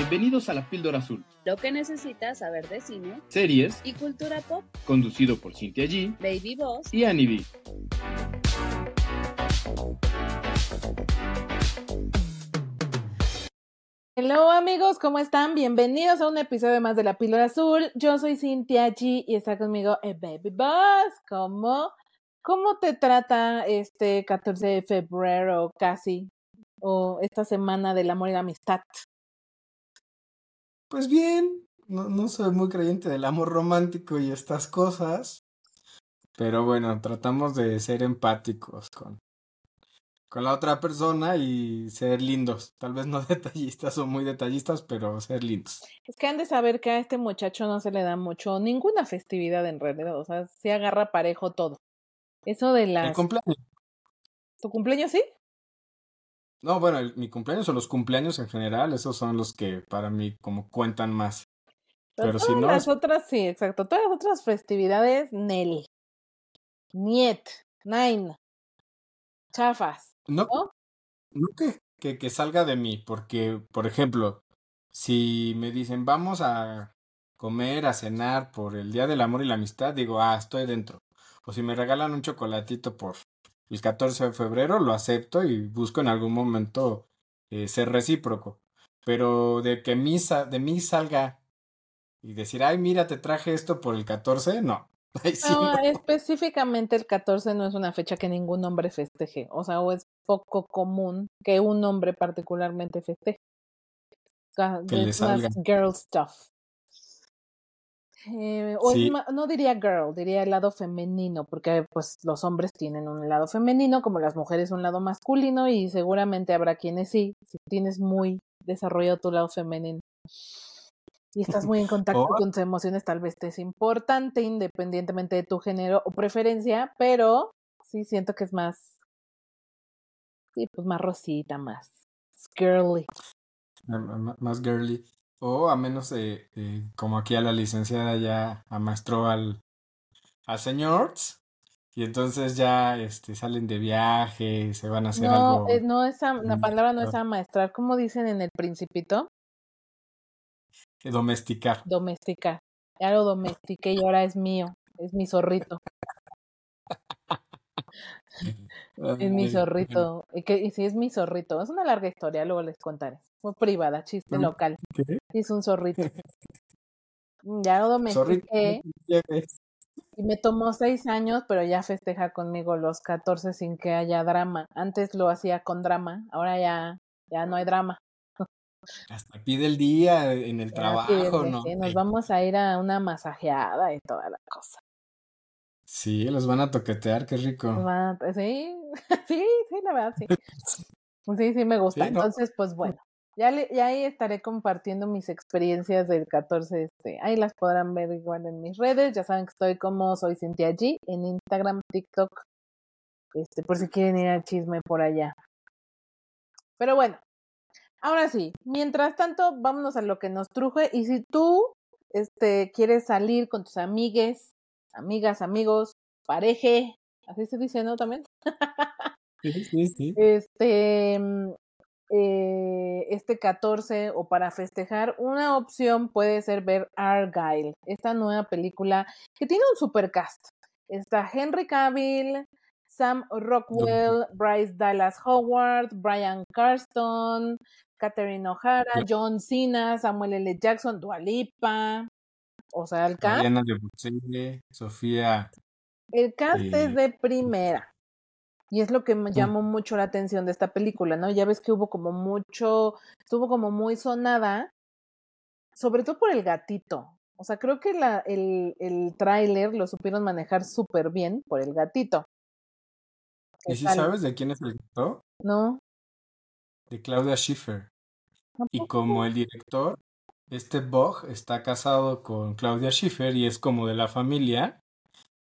Bienvenidos a La Píldora Azul, Lo que necesitas saber de cine series y cultura pop. conducido por Cintia G Baby Boss. y Annie B. Hello amigos, ¿cómo están? Bienvenidos a un episodio más de La Píldora Azul. Yo soy Cintia G y está conmigo el Baby Boss. ¿Cómo, ¿Cómo te trata este 14 de febrero casi? O esta semana del amor y la amistad. Pues bien, no, no soy muy creyente del amor romántico y estas cosas, pero bueno, tratamos de ser empáticos con, con la otra persona y ser lindos. Tal vez no detallistas o muy detallistas, pero ser lindos. Es que han de saber que a este muchacho no se le da mucho, ninguna festividad en realidad. O sea, se agarra parejo todo. Eso de El las... cumpleaños. ¿Tu cumpleaños sí? No, bueno, el- mi cumpleaños o los cumpleaños en general, esos son los que para mí como cuentan más. Pero si todas no, las es- otras sí, exacto. Todas las otras festividades, Nel. Niet. Nine. Chafas. No, ¿no? no que, que, que salga de mí, porque, por ejemplo, si me dicen vamos a comer, a cenar por el Día del Amor y la Amistad, digo, ah, estoy dentro. O si me regalan un chocolatito por el 14 de febrero, lo acepto y busco en algún momento eh, ser recíproco. Pero de que mí sa- de mí salga y decir, ay, mira, te traje esto por el 14, no. Ay, sí, No, no. específicamente el 14 no es una fecha que ningún hombre festeje. O sea, o es poco común que un hombre particularmente festeje. Le salga. girl stuff. Eh, o Sí. no diría girl, diría el lado femenino, porque pues los hombres tienen un lado femenino, como las mujeres un lado masculino, y seguramente habrá quienes sí, si tienes muy desarrollado tu lado femenino. Y estás muy en contacto O- con tus emociones, tal vez te es importante, independientemente de tu género o preferencia, pero sí siento que es más, sí, pues más rosita, más girly. M- más girly. O a menos eh, eh, como aquí a la licenciada ya amaestró al, al señor. Y entonces ya este, salen de viaje, se van a hacer No, algo. eh, no es, am- la palabra no es amaestrar, como dicen en el principito, domesticar. domesticar. Ya lo domestiqué y ahora es mío, es mi zorrito, es mi zorrito. Y, que, y sí, es mi zorrito, es una larga historia, luego les contaré. Muy privada, chiste local. ¿qué? Es un zorrito. Mm, Ya lo domestiqué y me tomó seis años, pero ya festeja conmigo los 14 sin que haya drama. Antes lo hacía con drama, ahora ya, ya no hay drama. Hasta pide el día en el trabajo, ¿no? nos Eh, vamos a ir a una masajeada y toda la cosa. Sí, los van a toquetear, qué rico. A- Sí, sí, sí, la verdad, sí. Sí, sí, me gusta. Sí, ¿no? Entonces, pues bueno, ya, le, ya ahí estaré compartiendo mis experiencias del 14. Este, ahí las podrán ver igual en mis redes. Ya saben que estoy como soy Cintia G en Instagram, TikTok, este, por si quieren ir al chisme por allá. Pero bueno, ahora sí, mientras tanto, vámonos a lo que nos truje. Y si tú este, quieres salir con tus amigues, amigas, amigos, pareje, así se dice, ¿no? También. Sí, sí, sí. Este, mm, eh, este 14 o para festejar, una opción puede ser ver Argyle, esta nueva película que tiene un supercast. Está Henry Cavill, Sam Rockwell, Bryce Dallas Howard, Brian Carston, Catherine O'Hara, John Cena, Samuel L. Jackson, Dua Lipa. O sea, el cast, Mariana de Bucele, Sofía. el cast eh, es de primera. Y es lo que me llamó mucho la atención de esta película, ¿no? Ya ves que hubo como mucho, estuvo como muy sonada, sobre todo por el gatito. O sea, creo que la, el, el tráiler lo supieron manejar súper bien por el gatito. ¿Y si sale, sabes de quién es el director? ¿No? De Claudia Schiffer. ¿A Y como el director, este Bog está casado con Claudia Schiffer y es como de la familia,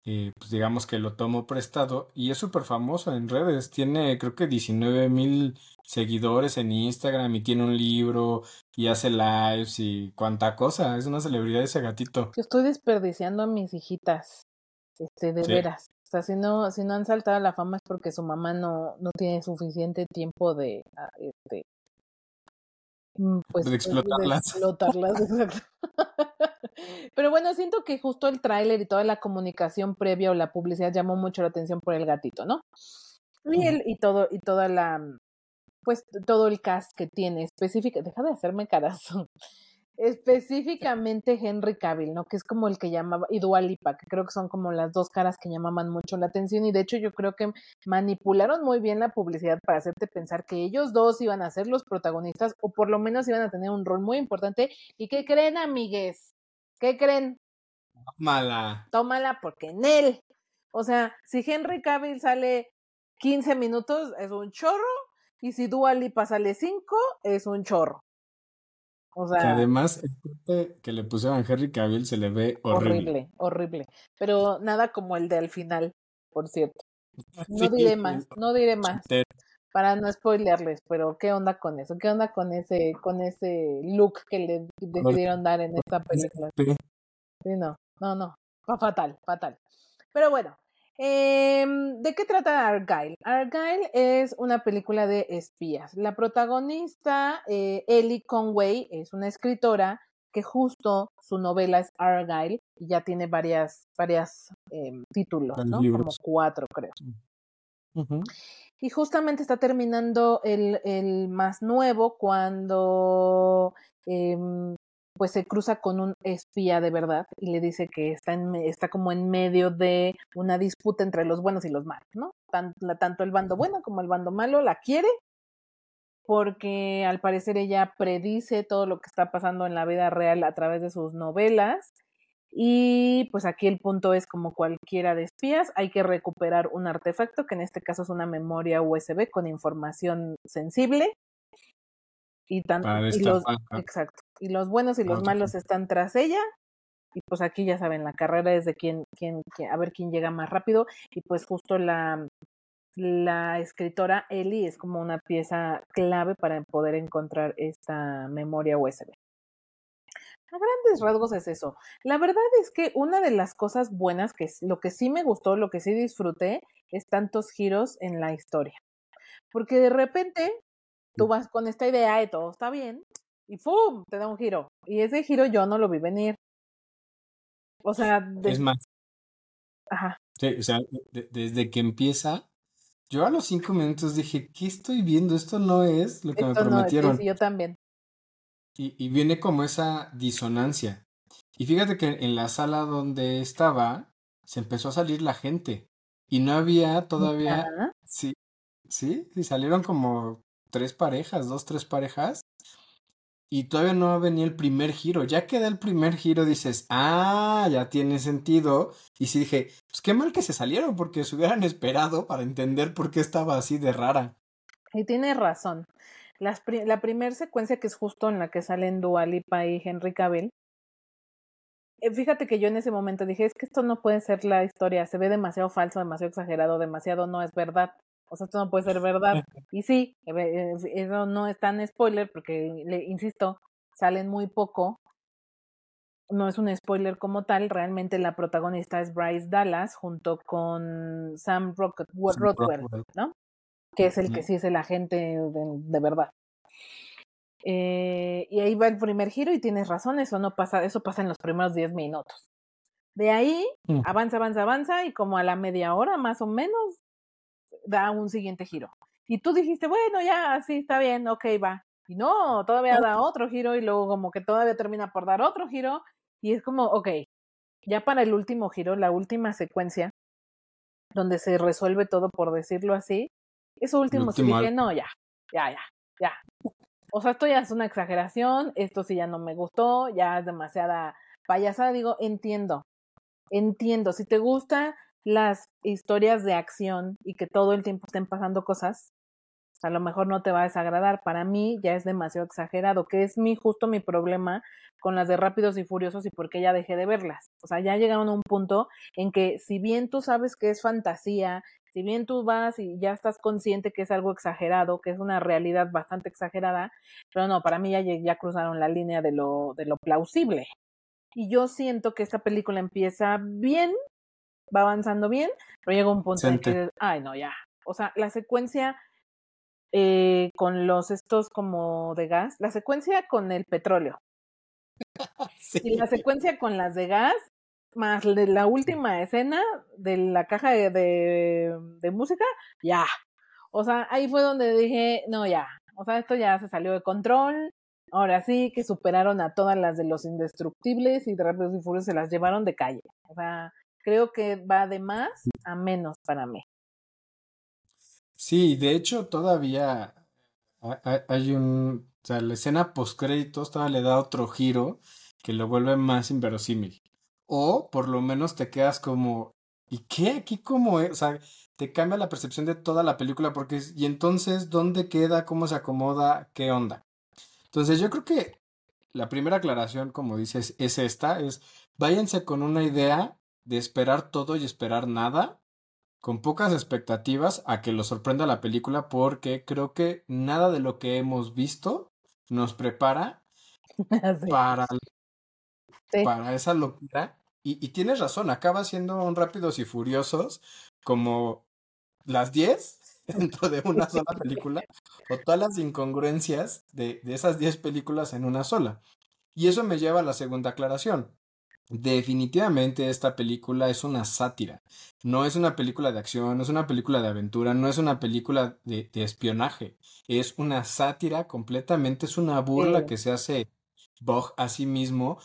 eh, pues digamos que lo tomó prestado y es súper famoso en redes. Tiene creo que 19 mil seguidores en Instagram y tiene un libro y hace lives y cuanta cosa. Es una celebridad ese gatito. Yo estoy desperdiciando a mis hijitas, este, de Sí. veras. O sea, si no, si no han saltado a la fama es porque su mamá no, no tiene suficiente tiempo de, ah, este, Pues, De explotarlas. explotarlas, exacto. Pero bueno, siento que justo el tráiler y toda la comunicación previa o la publicidad llamó mucho la atención por el gatito, ¿no? Y el, y todo, y toda la pues todo el cast que tiene, específica, deja de hacerme caras. Específicamente Henry Cavill, ¿no? Que es como el que llamaba, y Dua Lipa, que creo que son como las dos caras que llamaban mucho la atención, y de hecho yo creo que manipularon muy bien la publicidad para hacerte pensar que ellos dos iban a ser los protagonistas, o por lo menos iban a tener un rol muy importante. ¿Y qué creen, amigues? ¿Qué creen? Mala. Tómala porque en él. O sea, si Henry Cavill sale 15 minutos, es un chorro, y si Dua Lipa sale 5, es un chorro. O Que además, el corte que le pusieron a Henry Cavill se le ve horrible. horrible, horrible. Pero nada como el de al final, por cierto. No diré más, no diré más para no spoilearles, pero ¿qué onda con eso? ¿Qué onda con ese con ese look que le decidieron dar en esta película? Sí. Sí, no, no, no. Fatal, fatal. Pero bueno, em, ¿de qué trata Argyle? Argyle es una película de espías. La protagonista, eh, Ellie Conway, es una escritora que justo su novela es Argyle y ya tiene varias, varias em, títulos, ¿no? Como cuatro, creo. Y justamente está terminando el, el más nuevo cuando em, pues se cruza con un espía de verdad y le dice que está, en, está como en medio de una disputa entre los buenos y los malos, ¿no? Tan- la- tanto el bando bueno como el bando malo la quiere porque al parecer ella predice todo lo que está pasando en la vida real a través de sus novelas. Y pues aquí el punto es como cualquiera de espías, hay que recuperar un artefacto, que en este caso es una memoria USB con información sensible. Y, tan, Para y los, destapar. exacto. Y los buenos y los otro malos están tras ella. Y pues aquí ya saben, la carrera es de quién, quién, quién- a ver quién llega más rápido. Y pues justo la, la escritora Ellie es como una pieza clave para poder encontrar esta memoria USB. A grandes rasgos es eso. La verdad es que una de las cosas buenas, que es lo que sí me gustó, lo que sí disfruté, es tantos giros en la historia. Porque de repente tú vas con esta idea y todo está bien, y ¡pum! te da un giro. Y ese giro yo no lo vi venir. O sea, de- Es más, ajá, sí, o sea, de- desde que empieza, yo a los cinco minutos dije, ¿qué estoy viendo? Esto no es lo que me esto no, sí, prometieron. yo también. Y, y viene como esa disonancia. Y fíjate que en la sala donde estaba, se empezó a salir la gente. Y no había todavía, sí, sí, sí, salieron como tres parejas, dos, tres parejas. Y todavía no venía el primer giro. Ya que da el primer giro, dices, ah, ya tiene sentido. Y sí dije, pues qué mal que se salieron, porque se hubieran esperado para entender por qué estaba así de rara. Y tienes razón. La primera secuencia que es justo en la que salen Dua Lipa y Henry Cavill. eh, Fíjate que yo en ese momento dije, es que esto no puede ser la historia, se ve demasiado falso, demasiado exagerado, demasiado no es verdad. O sea, esto no puede ser verdad. Y sí, eh, eh, eso no es tan spoiler porque, le insisto, salen muy poco. No es un spoiler como tal, realmente la protagonista es Bryce Dallas junto con Sam Rocket, Sam Rockwell, Rockwell. ¿no? que es el que sí es el agente de, de verdad. Eh, y ahí va el primer giro y tienes razón, eso no pasa, eso pasa en los primeros 10 minutos. De ahí Mm. avanza, avanza, avanza y como a la media hora más o menos da un siguiente giro. Y tú dijiste, bueno, ya, sí, está bien, ok, va. Y no, todavía da otro giro y luego como que todavía termina por dar otro giro y es como, ok, ya para el último giro, la última secuencia, donde se resuelve todo, por decirlo así, eso último sí dije, no, ya, ya, ya, ya. O sea, esto ya es una exageración, esto sí ya no me gustó, ya es demasiada payasada, digo, entiendo, entiendo, si te gustan las historias de acción y que todo el tiempo estén pasando cosas, a lo mejor no te va a desagradar. Para mí ya es demasiado exagerado, que es mi justo mi problema con las de Rápidos y Furiosos y por qué ya dejé de verlas. O sea, ya llegaron a un punto en que si bien tú sabes que es fantasía, si bien tú vas y ya estás consciente que es algo exagerado, que es una realidad bastante exagerada, pero no, para mí ya, ya cruzaron la línea de lo, de lo plausible. Y yo siento que esta película empieza bien, va avanzando bien, pero llega un punto en que, ay, no, ya. O sea, la secuencia eh, con los estos como de gas, la secuencia con el petróleo Sí. y la secuencia con las de gas, más de la última escena de la caja de, de, de música, ya. O sea, ahí fue donde dije, no, ya. O sea, esto ya se salió de control. Ahora sí que superaron a todas las de los indestructibles y de Rápidos y Furiosos se las llevaron de calle. O sea, creo que va de más a menos para mí. Sí, de hecho todavía ha- ha- hay un, o sea, la escena post créditos todavía le da otro giro que lo vuelve más inverosímil. O por lo menos te quedas como, ¿y qué? Aquí como es? O sea, te cambia la percepción de toda la película porque y entonces, ¿dónde queda? ¿Cómo se acomoda? ¿Qué onda? Entonces yo creo que la primera aclaración, como dices, es esta, es váyanse con una idea de esperar todo y esperar nada con pocas expectativas a que lo sorprenda la película porque creo que nada de lo que hemos visto nos prepara Sí. para, Sí. para esa locura. Y, y tienes razón, acaba siendo un Rápidos y Furiosos como las 10 dentro de una sola película o todas las incongruencias de, de esas 10 películas en una sola. Y eso me lleva a la segunda aclaración. Definitivamente esta película es una sátira. No es una película de acción, no es una película de aventura, no es una película de, de espionaje. Es una sátira completamente, es una burla Sí. que se hace Bog a sí mismo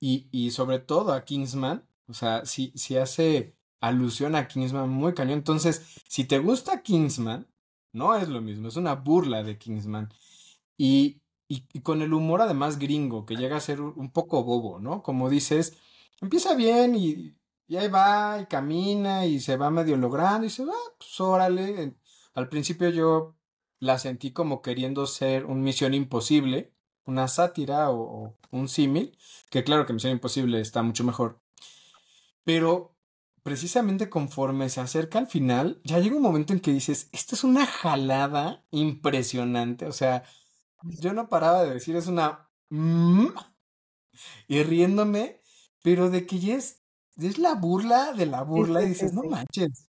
y, y sobre todo a Kingsman. O sea, si, si hace alusión a Kingsman muy cañón. Entonces, si te gusta Kingsman, no es lo mismo, es una burla de Kingsman. Y, y, con el humor además gringo, que llega a ser un poco bobo, ¿no? Como dices, empieza bien y, y ahí va y camina y se va medio logrando y se va, pues órale. Al principio yo la sentí como queriendo ser un Misión Imposible, una sátira o, o un símil, que claro que Misión Imposible está mucho mejor. Pero precisamente conforme se acerca al final, ya llega un momento en que dices, esto es una jalada impresionante. O sea, yo no paraba de decir, es una... mm", y riéndome, pero de que ya es, es la burla de la burla y dices, no manches.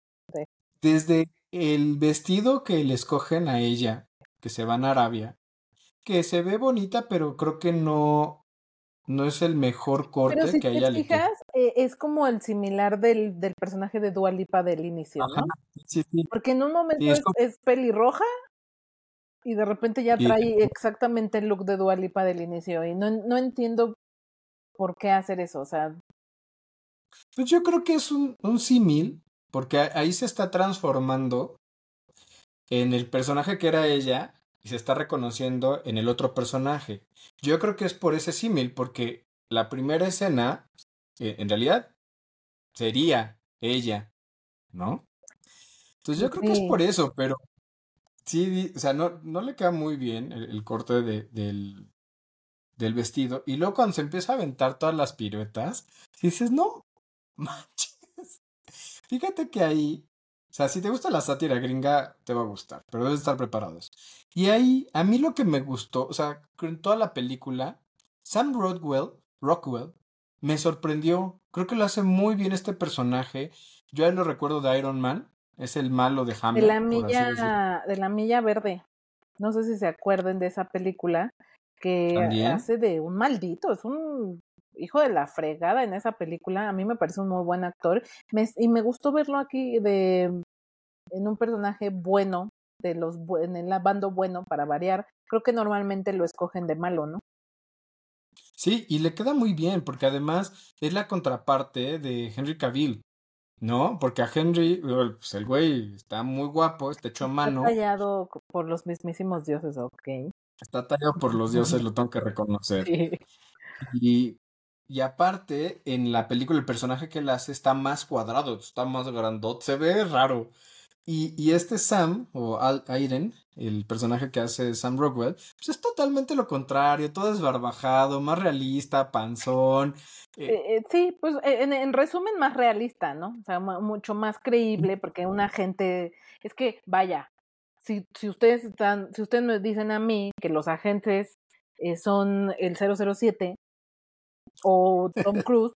Desde el vestido que le escogen a ella, que se van a Arabia, que se ve bonita, pero creo que no, no es el mejor Pero corte si que te ella le fijas, eh, es como el similar del, del personaje de Dua Lipa del inicio, Ajá, ¿no? sí, sí. Porque en un momento Sí, es es, como- es pelirroja y de repente ya Y- trae exactamente el look de Dua Lipa del inicio y no, no entiendo por qué hacer eso, o sea, Pues yo creo que es un, un símil, porque ahí se está transformando en el personaje que era ella y se está reconociendo en el otro personaje. Yo creo que es por ese símil, porque la primera escena, eh, en realidad, sería ella, ¿no? Entonces yo creo que es por eso, pero sí, o sea, no, no le queda muy bien el, corte de- del, del vestido. Y luego cuando se empieza a aventar todas las piruetas, dices, no manches. Fíjate que ahí, o sea, si te gusta la sátira gringa, te va a gustar, pero debes estar preparados. Y ahí, a mí lo que me gustó, o sea, en toda la película, Sam Rockwell, me sorprendió. Creo que lo hace muy bien este personaje. Yo a él lo recuerdo de Iron Man, es el malo de de Hamlet, la así decirlo. milla, de la milla verde. No sé si se acuerden de esa película que También. hace de un maldito, es un hijo de la fregada en esa película. A mí me parece un muy buen actor me- y me gustó verlo aquí de en un personaje bueno de los en el bando bueno para variar. Creo que normalmente lo escogen de malo, ¿no? Sí, y le queda muy bien, porque además es la contraparte de Henry Cavill, ¿no? Porque a Henry, pues el güey está muy guapo, está hecho a Está mano, tallado co- por los mismísimos dioses, ok. está tallado por los dioses, lo tengo que reconocer. Sí. Y, y aparte, en la película el personaje que él hace está más cuadrado, está más grandote, se ve raro. Y, y este Sam, o Al Aiden, el personaje que hace Sam Rockwell, pues es totalmente lo contrario, todo es barbajado, más realista, panzón. eh, Eh, eh, sí, pues eh, en, en resumen más realista, ¿no? O sea, mu- mucho más creíble porque un agente, es que vaya, si, si ustedes están, si ustedes me dicen a mí que los agentes son el 007 o Tom Cruise,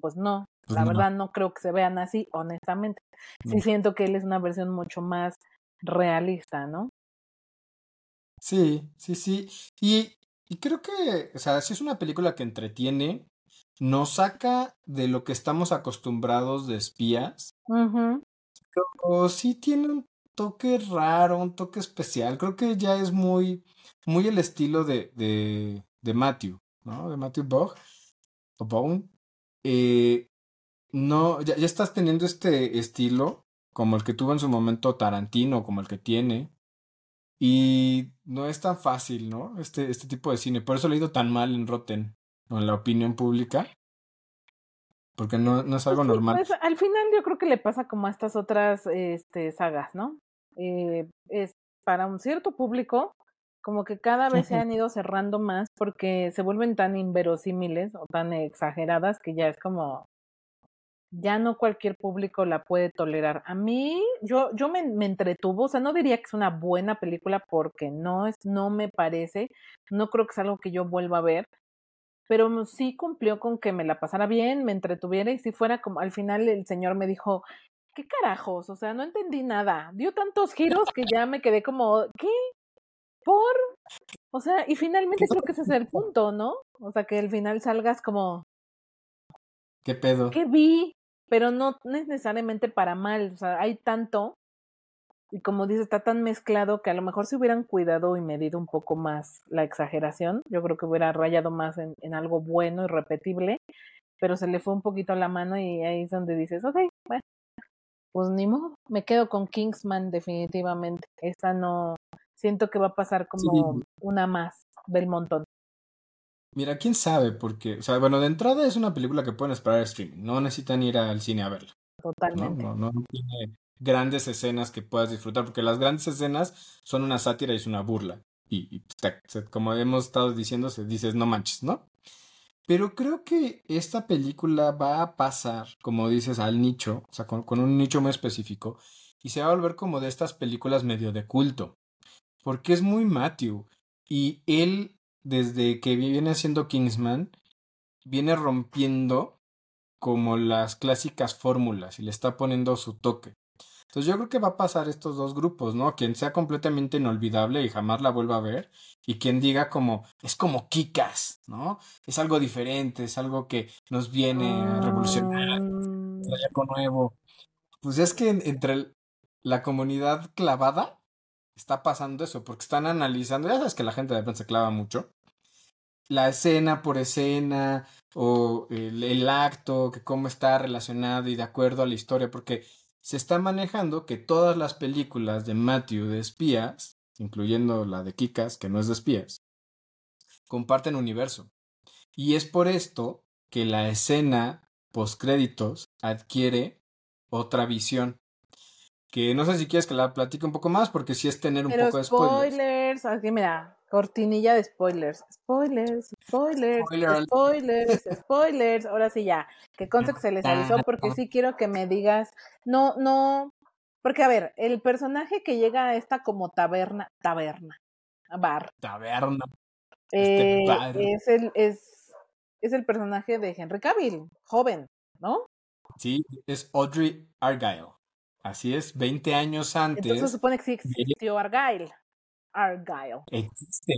pues no, la no. verdad no creo que se vean así, honestamente. Sí No. siento que él es una versión mucho más realista, ¿no? Sí, sí, sí. Y, y creo que, o sea, sí es una película que entretiene, nos saca de lo que estamos acostumbrados de espías, pero sí tiene un toque raro, un toque especial. Creo que ya es muy, muy el estilo de, de, de Matthew, ¿no? De Matthew Bog, o Bone. Eh, no, ya, ya estás teniendo este estilo, como el que tuvo en su momento Tarantino, como el que tiene. Y no es tan fácil, ¿no? Este, este tipo de cine. Por eso le ha ido tan mal en Rotten, o en la opinión pública. Porque no, no es algo Pues sí, normal. pues, al final yo creo que le pasa como a estas otras este, sagas, ¿no? Eh, es para un cierto público, como que cada vez se han ido cerrando más porque se vuelven tan inverosímiles o tan exageradas que ya es como, ya no cualquier público la puede tolerar. A mí, yo, yo me, me entretuvo, o sea, no diría que es una buena película porque no es, no me parece, no creo que es algo que yo vuelva a ver, pero sí cumplió con que me la pasara bien, me entretuviera y si fuera como al final el señor me dijo, ¿qué carajos? O sea, no entendí nada. Dio tantos giros que ya me quedé como, ¿qué? ¿Por? O sea, y finalmente creo que ese es el punto, ¿no? O sea, que al final salgas como, ¿Qué pedo? ¿qué vi? Pero no, no es necesariamente para mal, o sea, hay tanto y como dice, está tan mezclado que a lo mejor si hubieran cuidado y medido un poco más la exageración, yo creo que hubiera rayado más en, en algo bueno y repetible, pero se le fue un poquito la mano y ahí es donde dices, ok, bueno, pues ni modo, me quedo con Kingsman definitivamente. Esta no, siento que va a pasar como Sí. una más del montón. Mira, quién sabe, porque, o sea, bueno, de entrada es una película que pueden esperar streaming, no necesitan ir al cine a verla, ¿no? Totalmente. No, no tiene grandes escenas que puedas disfrutar, porque las grandes escenas son una sátira y es una burla. Y, y como hemos estado diciendo, se dices, no manches, ¿no? Pero creo que esta película va a pasar, como dices, al nicho, o sea, con, con un nicho muy específico, y se va a volver como de estas películas medio de culto, porque es muy Matthew, y él, desde que viene haciendo Kingsman, viene rompiendo como las clásicas fórmulas y le está poniendo su toque. Entonces yo creo que va a pasar estos dos grupos, ¿no? Quien sea completamente inolvidable y jamás la vuelva a ver, y quien diga como, es como Kikas, ¿no? Es algo diferente, es algo que nos viene a revolucionar, trae algo nuevo. Pues es que en- entre la comunidad clavada está pasando eso, porque están analizando, ya sabes que la gente de se clava mucho, la escena por escena o el, el acto, que cómo está relacionado y de acuerdo a la historia, porque se está manejando que todas las películas de Matthew de espías, incluyendo la de Kikas, que no es de espías, comparten universo. Y es por esto que la escena postcréditos adquiere otra visión. Que no sé si quieres que la platique un poco más, porque sí es tener un Pero poco de spoilers. spoilers, aquí mira, cortinilla de spoilers. Spoilers, spoilers, Spoiler. spoilers, spoilers. Ahora sí ya, que conste que se les avisó porque sí quiero que me digas, no, no, porque a ver, el personaje que llega a esta como taberna, taberna, bar, Taberna. Este eh, bar. es el, es, es el personaje de Henry Cavill, joven, ¿no? Sí, es Audrey Argyle. Así es, 20 años antes Entonces se supone que sí existió Argyle. Argyle. existe.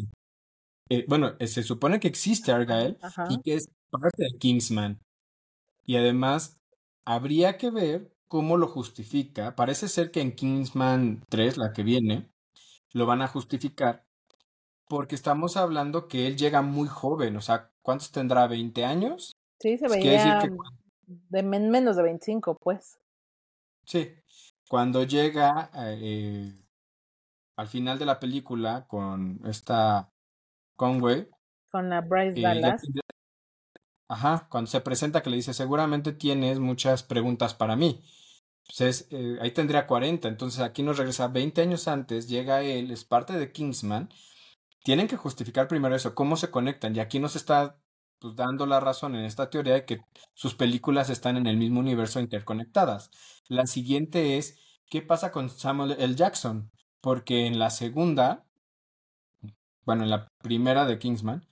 eh, bueno, eh, se supone que existe Argyle Ajá. y que es parte de Kingsman. Y además, habría que ver cómo lo justifica. Parece ser que en Kingsman 3, la que viene, lo van a justificar. Porque estamos hablando que él llega muy joven. O sea, ¿cuántos tendrá? ¿20 años? Sí, se quiere decir veía que de menos de 25, pues. Sí, cuando llega eh, al final de la película con esta Conway, Con la Bryce eh, Dallas. ajá, cuando se presenta que le dice, seguramente tienes muchas preguntas para mí. Pues es, eh, ahí tendría 40, entonces aquí nos regresa 20 años antes, llega él, es parte de Kingsman. Tienen que justificar primero eso, cómo se conectan, y aquí nos está pues, dando la razón en esta teoría de que sus películas están en el mismo universo interconectadas. La siguiente es, ¿qué pasa con Samuel L. Jackson? Porque en la segunda, bueno, en la primera de Kingsman,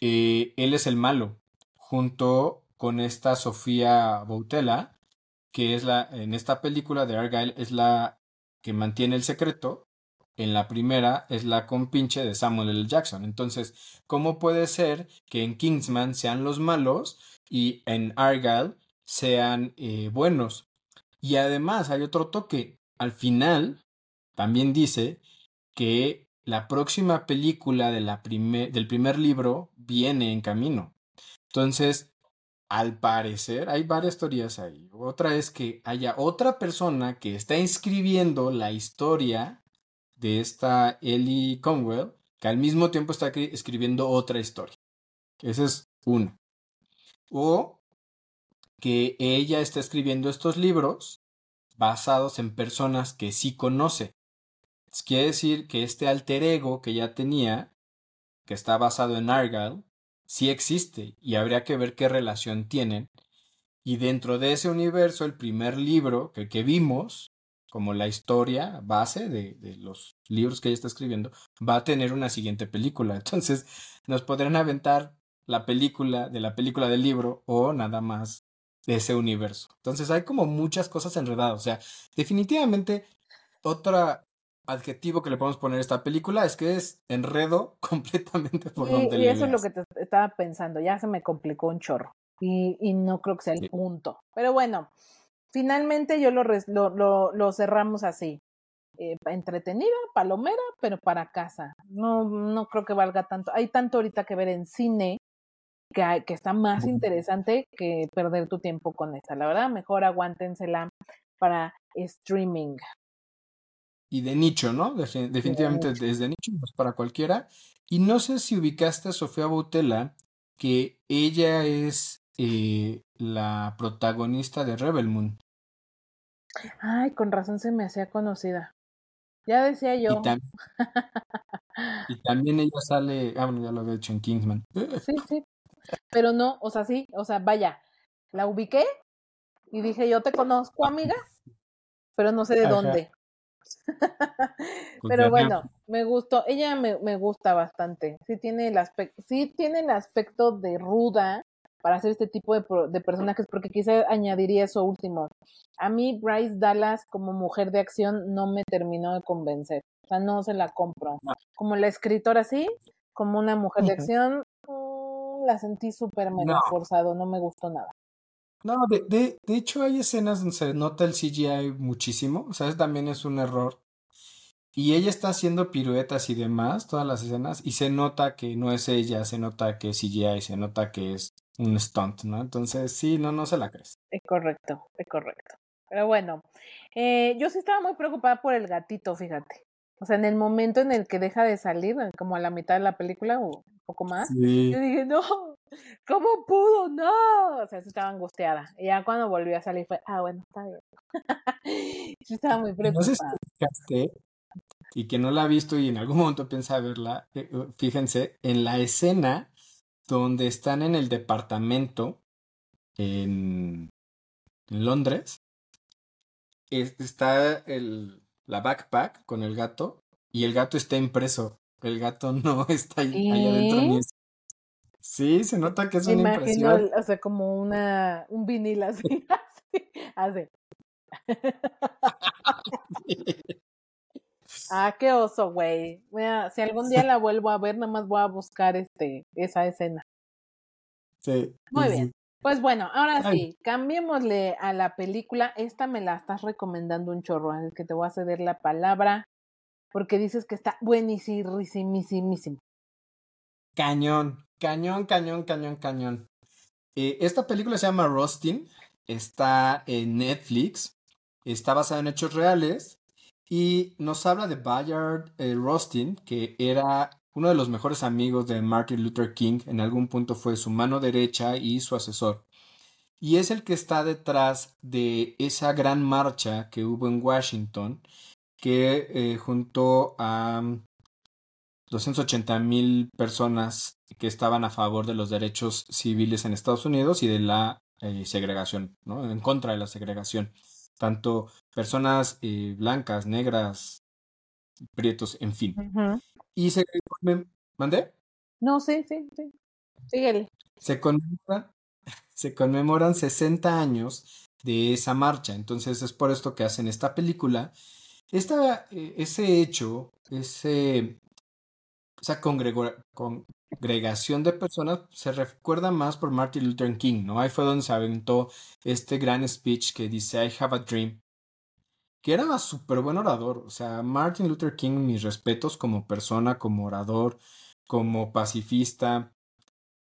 eh, él es el malo, junto con esta Sofía Boutella, que es la, en esta película de Argyle, es la que mantiene el secreto, en la primera es la compinche de Samuel L. Jackson. Entonces, ¿cómo puede ser que en Kingsman sean los malos y en Argyle sean eh, buenos? Y además hay otro toque. Al final, también dice que la próxima película de la del primer libro viene en camino. Entonces, al parecer, hay varias teorías ahí. Otra es que haya otra persona que está inscribiendo la historia de esta Ellie Conwell, que al mismo tiempo está escribiendo otra historia. Esa es una. O que ella está escribiendo estos libros basados en personas que sí conoce. Quiere decir que este alter ego que ya tenía, que está basado en Argyle, sí existe y habría que ver qué relación tienen. Y dentro de ese universo, el primer libro que, que vimos, como la historia base de, de, los libros que ella está escribiendo, va a tener una siguiente película. Entonces, nos podrán aventar la película de la película del libro o nada más de ese universo. Entonces, hay como muchas cosas enredadas. O sea, definitivamente, otra adjetivo que le podemos poner a esta película es que es enredo completamente por donde y eso es lo que te estaba pensando, ya se me complicó un chorro y, y no creo que sea el punto. Pero bueno, finalmente yo lo, lo, lo, cerramos así. Eh, entretenida, palomera, pero para casa. No, no creo que valga tanto. Hay tanto ahorita que ver en cine que, hay, que está más interesante que perder tu tiempo con esta. La verdad, mejor aguántensela para streaming y de nicho, ¿no? definitivamente es de nicho, no es para cualquiera. Y no sé si ubicaste a Sofía Boutella, que ella es eh, la protagonista de Rebel Moon. Ay, con razón se me hacía conocida. Ya decía yo. Y, también ella sale, ah, bueno, ya lo había hecho en Kingsman. Sí, sí. Pero no, o sea, sí, o sea, vaya, la ubiqué y dije, yo te conozco, amiga, pero no sé de dónde. Pues Pero bueno, me gustó, ella me, me, gusta bastante. Sí tiene el aspecto, sí tiene el aspecto de ruda para hacer este tipo de, de personajes, porque quizá añadiría eso último. A mí Bryce Dallas como mujer de acción no me terminó de convencer. O sea, no se la compro. Como la escritora sí, como una mujer de acción, mm, la sentí súper menos forzado, no me gustó nada. No, de, de, de hecho hay escenas donde se nota el CGI muchísimo, o sea, eso también es un error. Y ella está haciendo piruetas y demás, todas las escenas, y se nota que no es ella, se nota que es CGI, se nota que es un stunt, ¿no? Entonces, sí, no, no se la crees. Es correcto, es correcto. Pero bueno, eh, yo sí estaba muy preocupada por el gatito, fíjate. O sea, en el momento en el que deja de salir, como a la mitad de la película o un poco más, yo dije, no, ¿cómo pudo? No. O sea, estaba angustiada. Y ya cuando volvió a salir fue, ah, bueno, está bien. yo estaba muy preocupada. No sé si y que no la ha visto y en algún momento piensa verla, eh, eh, fíjense, en la escena donde están en el departamento en, en Londres, está el, la backpack con el gato y el gato está impreso. El gato no está ahí, adentro ni Sí, se nota que es una impresión. O sea, como una, un vinil así, así, ah, qué oso, güey. Si algún día la vuelvo a ver, nada más voy a buscar este, esa escena. Sí. Muy bien. Pues bueno, ahora sí, cambiémosle a la película. Esta me la estás recomendando un chorro, es que te voy a ceder la palabra porque dices que está buenísimo. Cañón, cañón, cañón, cañón, cañón. Eh, esta película se llama Rustin, está en Netflix, está basada en hechos reales y nos habla de Bayard eh, Rustin, que era uno de los mejores amigos de Martin Luther King, en algún punto fue su mano derecha y su asesor. Y es el que está detrás de esa gran marcha que hubo en Washington, que eh, juntó a 280 mil personas que estaban a favor de los derechos civiles en Estados Unidos y de la eh, segregación, ¿no? En contra de la segregación. Tanto personas eh, blancas, negras, prietos, en fin. Y se ¿Mandé? No, sí, sí, sí. Síguele. Se conmemoran, se conmemoran 60 años de esa marcha. Entonces es por esto que hacen esta película esta, eh, ese hecho, ese, esa congregación de personas se recuerda más por Martin Luther King, ¿no? Ahí fue donde se aventó este gran speech que dice I have a dream, que era súper buen orador. O sea, Martin Luther King, mis respetos como persona, como orador, como pacifista.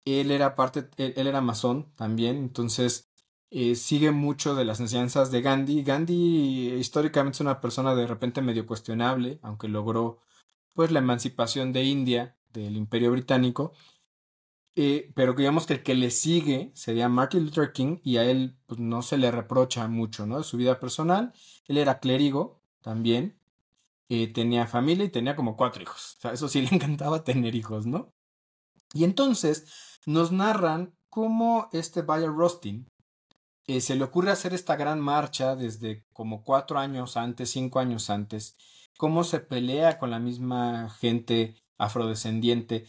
Él era parte, él, era masón también, entonces eh, sigue mucho de las enseñanzas de Gandhi. Gandhi históricamente es una persona de repente medio cuestionable, aunque logró pues la emancipación de India del Imperio Británico. Eh, pero digamos que el que le sigue sería Martin Luther King y a él pues, no se le reprocha mucho, ¿no? Su vida personal. Él era clérigo también. Eh, tenía familia y tenía como cuatro hijos. Eso sí le encantaba tener hijos, ¿no? Y entonces nos narran cómo este Bayer Rostin eh, se le ocurre hacer esta gran marcha desde como cuatro años antes, cinco años antes, cómo se pelea con la misma gente afrodescendiente,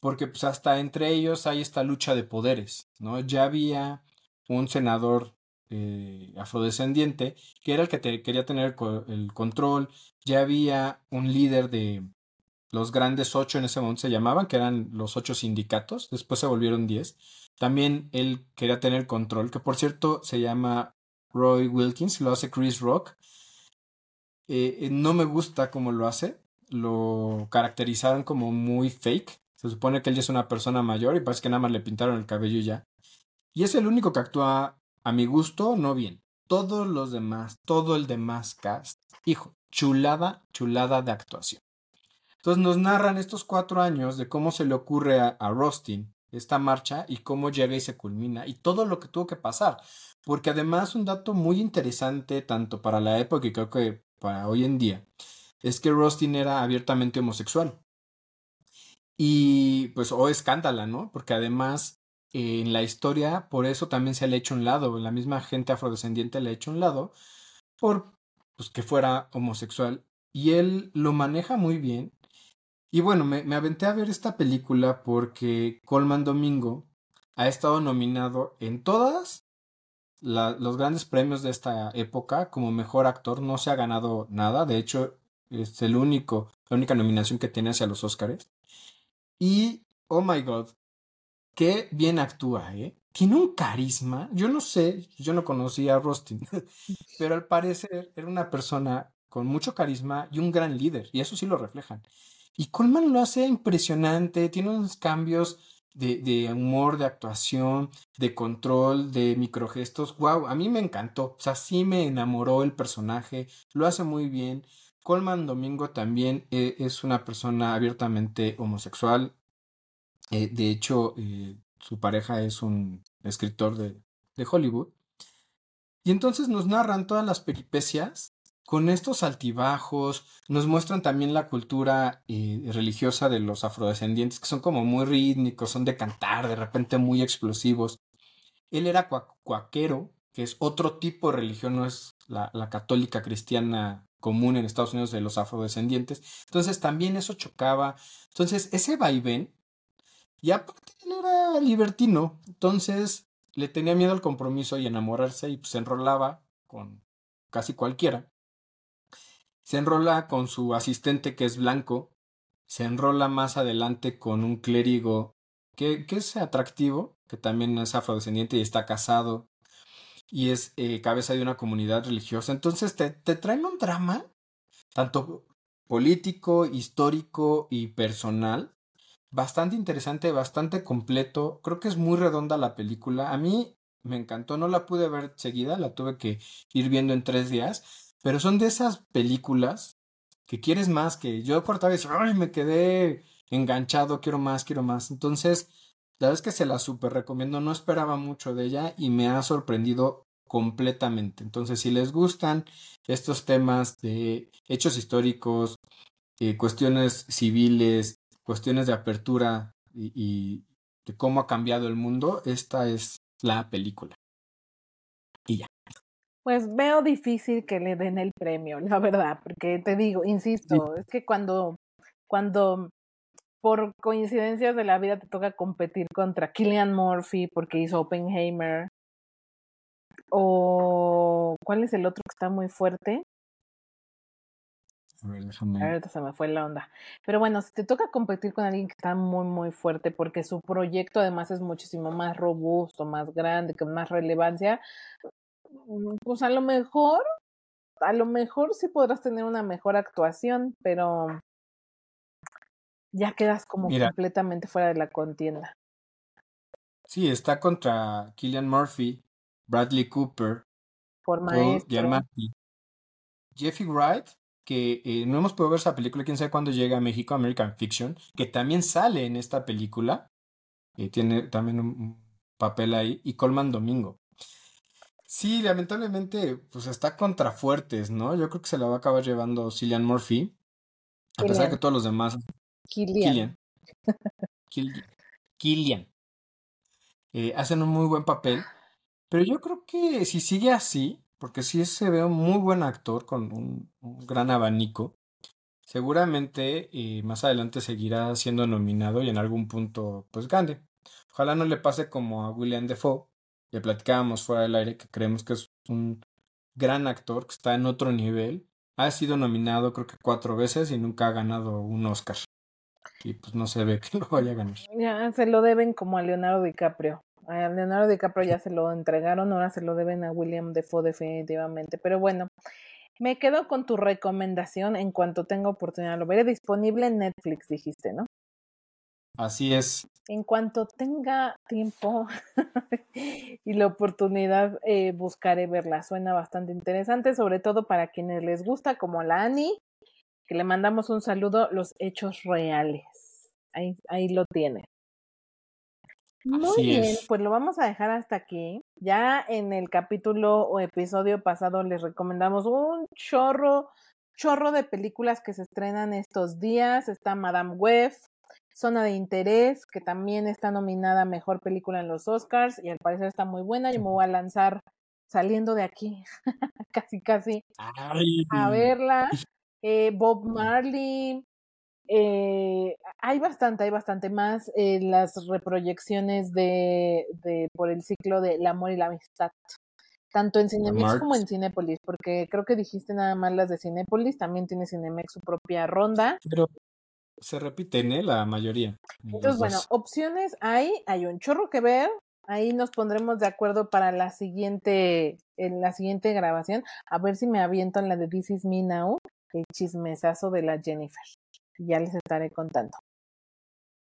porque pues hasta entre ellos hay esta lucha de poderes, ¿no? Ya había un senador eh, afrodescendiente que era el que quería tener el control, ya había un líder de los grandes ocho en ese momento se llamaban, que eran los ocho sindicatos, después se volvieron diez. También él quería tener control, que por cierto se llama Roy Wilkins, lo hace Chris Rock. Eh, eh, no me gusta cómo lo hace, lo caracterizaron como muy fake. Se supone que él ya es una persona mayor y parece que nada más le pintaron el cabello y ya. Y es el único que actúa a mi gusto, no bien. Todos los demás, todo el demás cast, hijo, chulada, chulada de actuación. Entonces nos narran estos cuatro años de cómo se le ocurre a, a Rostin esta marcha y cómo llega y se culmina y todo lo que tuvo que pasar. Porque además un dato muy interesante tanto para la época y creo que para hoy en día es que Rostin era abiertamente homosexual. Y pues, o escándala, ¿no? Porque además en la historia por eso también se le ha hecho un lado, la misma gente afrodescendiente le ha hecho un lado por pues, que fuera homosexual. Y él lo maneja muy bien y bueno, me, aventé a ver esta película porque Colman Domingo ha estado nominado en todas los grandes premios de esta época como mejor actor. No se ha ganado nada. De hecho, es el único, la única nominación que tiene hacia los Oscars. Y, oh my god, qué bien actúa, ¿eh? Tiene un carisma. Yo no sé, yo no conocía a Rustin, pero al parecer era una persona con mucho carisma y un gran líder, y eso sí lo reflejan. Y Coleman lo hace impresionante, tiene unos cambios de, de, humor, de actuación, de control, de microgestos. Wow, a mí me encantó. O sea, sí me enamoró el personaje, lo hace muy bien. Coleman Domingo también eh, es una persona abiertamente homosexual. Eh, de hecho, eh, su pareja es un escritor de, de Hollywood. Y entonces nos narran todas las peripecias con estos altibajos, nos muestran también la cultura religiosa de los afrodescendientes, que son como muy rítmicos, son de cantar, de repente muy explosivos. Él era cuaquero, que es otro tipo de religión, no es la católica cristiana común en Estados Unidos de los afrodescendientes. Entonces también eso chocaba. Entonces ese vaivén, y aparte él era libertino, entonces le tenía miedo al compromiso y enamorarse y pues se enrolaba con casi cualquiera. Se enrola con su asistente que es blanco. Se enrola más adelante con un clérigo que, que es atractivo, que también es afrodescendiente y está casado. Y es eh, cabeza de una comunidad religiosa. Entonces te, te traen un drama, tanto político, histórico y personal. Bastante interesante, bastante completo. Creo que es muy redonda la película. A mí me encantó, no la pude ver seguida, la tuve que ir viendo en tres días pero son de esas películas que quieres más, que yo por vez, ay, me quedé enganchado, quiero más, quiero más. Entonces, la verdad es que se la super recomiendo, no esperaba mucho de ella y me ha sorprendido completamente. Entonces, si les gustan estos temas de hechos históricos, eh, cuestiones civiles, cuestiones de apertura y, y de cómo ha cambiado el mundo, esta es la película. Y ya. Pues veo difícil que le den el premio, la verdad, porque te digo, insisto, es que cuando, cuando por coincidencias de la vida te toca competir contra Killian Murphy porque hizo Oppenheimer, o ¿cuál es el otro que está muy fuerte? A ver, déjame. Ahorita se me fue la onda. Pero bueno, si te toca competir con alguien que está muy, muy fuerte, porque su proyecto además es muchísimo más robusto, más grande, con más relevancia, mm, pues a lo mejor, a lo mejor sí podrás tener una mejor actuación, pero ya quedas como Mira. completamente fuera de la contienda. Sí, está contra Killian Murphy, Bradley Cooper, Por. Giamatti, Jeffrey Wright, que eh, no hemos podido ver esa película, quién sabe cuándo llega a México, American Fiction, que también sale en esta película, y tiene también un, papel ahí, y Colman Domingo. Sí, lamentablemente, pues está contra fuertes, ¿no? Yo creo que se la va a acabar llevando Cillian Murphy, a pesar de que todos los demás Killian. Killian. Killian. Eh, hacen un muy buen papel. Pero yo creo que si sigue así, porque sí se ve un muy buen actor con un, gran abanico, seguramente eh, más adelante seguirá siendo nominado y en algún punto pues gane. Ojalá no le pase como a William Defoe, que platicábamos fuera del aire, que creemos que es un gran actor, que está en otro nivel. Ha sido nominado creo que cuatro veces y nunca ha ganado un Oscar. Y pues no se ve que lo vaya a ganar. Ya se lo deben como a Leonardo DiCaprio. A Leonardo DiCaprio ya se lo entregaron, ahora se lo deben a William Defoe definitivamente. Pero bueno, me quedo con tu recomendación en cuanto tenga oportunidad. Lo veré disponible en Netflix, dijiste, ¿no? Así es. En cuanto tenga tiempo y la oportunidad, eh, buscaré verla. Suena bastante interesante, sobre todo para quienes les gusta, como la Ani, que le mandamos un saludo, los hechos reales. Ahí, ahí lo tiene. Muy Así bien, es. pues lo vamos a dejar hasta aquí. Ya en el capítulo o episodio pasado les recomendamos un chorro, chorro de películas que se estrenan estos días. Está Madame Web, Zona de Interés, que también está nominada a Mejor Película en los Oscars y al parecer está muy buena. Yo me voy a lanzar saliendo de aquí, casi, casi, Ay. a verla. Eh, Bob Marley. eh, hay bastante, hay bastante más. eh, las reproyecciones de, de por el ciclo de El amor y la amistad. Tanto en Cinemex como en Cinépolis, porque creo que dijiste nada más las de Cinépolis, también tiene Cinemex su propia ronda. Pero se repiten, ¿eh? La mayoría. Entonces, bueno, opciones hay, hay un chorro que ver. Ahí nos pondremos de acuerdo para la siguiente, en la siguiente grabación. A ver si me aviento en la de This Is Me Now, el chismesazo de la Jennifer. Ya les estaré contando.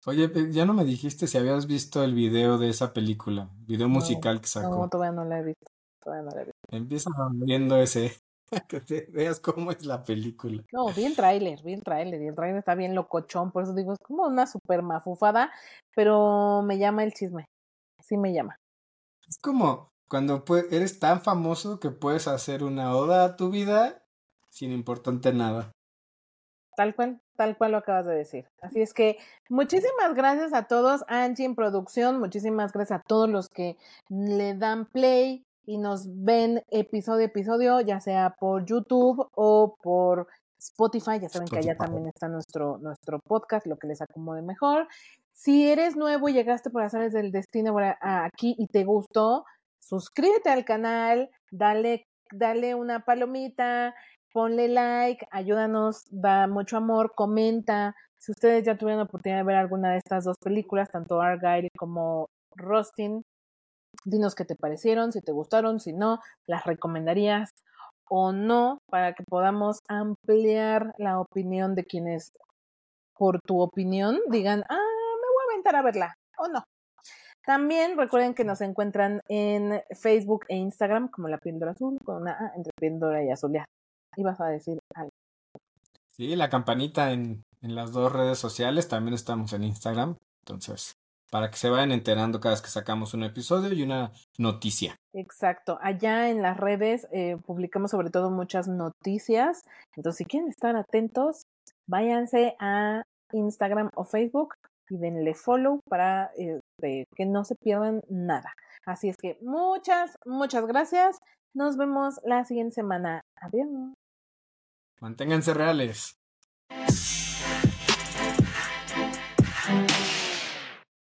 Oye, ya no me dijiste si habías visto el video de esa película, video No, musical que No, sacó. todavía no la he visto. Todavía no la he visto. Empieza viendo ese, que te veas cómo es la película. No, vi el tráiler, vi el tráiler, y el tráiler está bien locochón, por eso digo, es como una super mafufada, pero me llama el chisme. Sí me llama. Es como cuando eres tan famoso que puedes hacer una oda a tu vida sin importarte nada. Tal cual, tal cual lo acabas de decir. Así es que muchísimas gracias a todos, Angie en producción, muchísimas gracias a todos los que le dan play y nos ven episodio a episodio, ya sea por YouTube o por Spotify, ya saben que allá también está nuestro, nuestro podcast, lo que les acomode mejor. Si eres nuevo y llegaste por Azares del Destino aquí y te gustó, suscríbete al canal, dale, dale una palomita, ponle like, ayúdanos, da mucho amor, comenta. Si ustedes ya tuvieron la oportunidad de ver alguna de estas dos películas, tanto Argyle como Rustin, dinos qué te parecieron, si te gustaron, si no, las recomendarías o no, para que podamos ampliar la opinión de quienes, por tu opinión, digan, ah, me voy a aventar a verla o no. También recuerden que nos encuentran en Facebook e Instagram como La Píldora Azul, con una A entre Píldora y Azul. Ya, ibas a decir algo. Sí, la campanita en, en las dos redes sociales, también estamos en Instagram. Entonces, para que se vayan enterando cada vez que sacamos un episodio y una noticia. Exacto. Allá en las redes eh, publicamos sobre todo muchas noticias. Entonces, si quieren estar atentos, váyanse a Instagram o Facebook y denle follow para eh, que no se pierdan nada. Así es que muchas, muchas gracias. Nos vemos la siguiente semana. Adiós. Manténganse reales.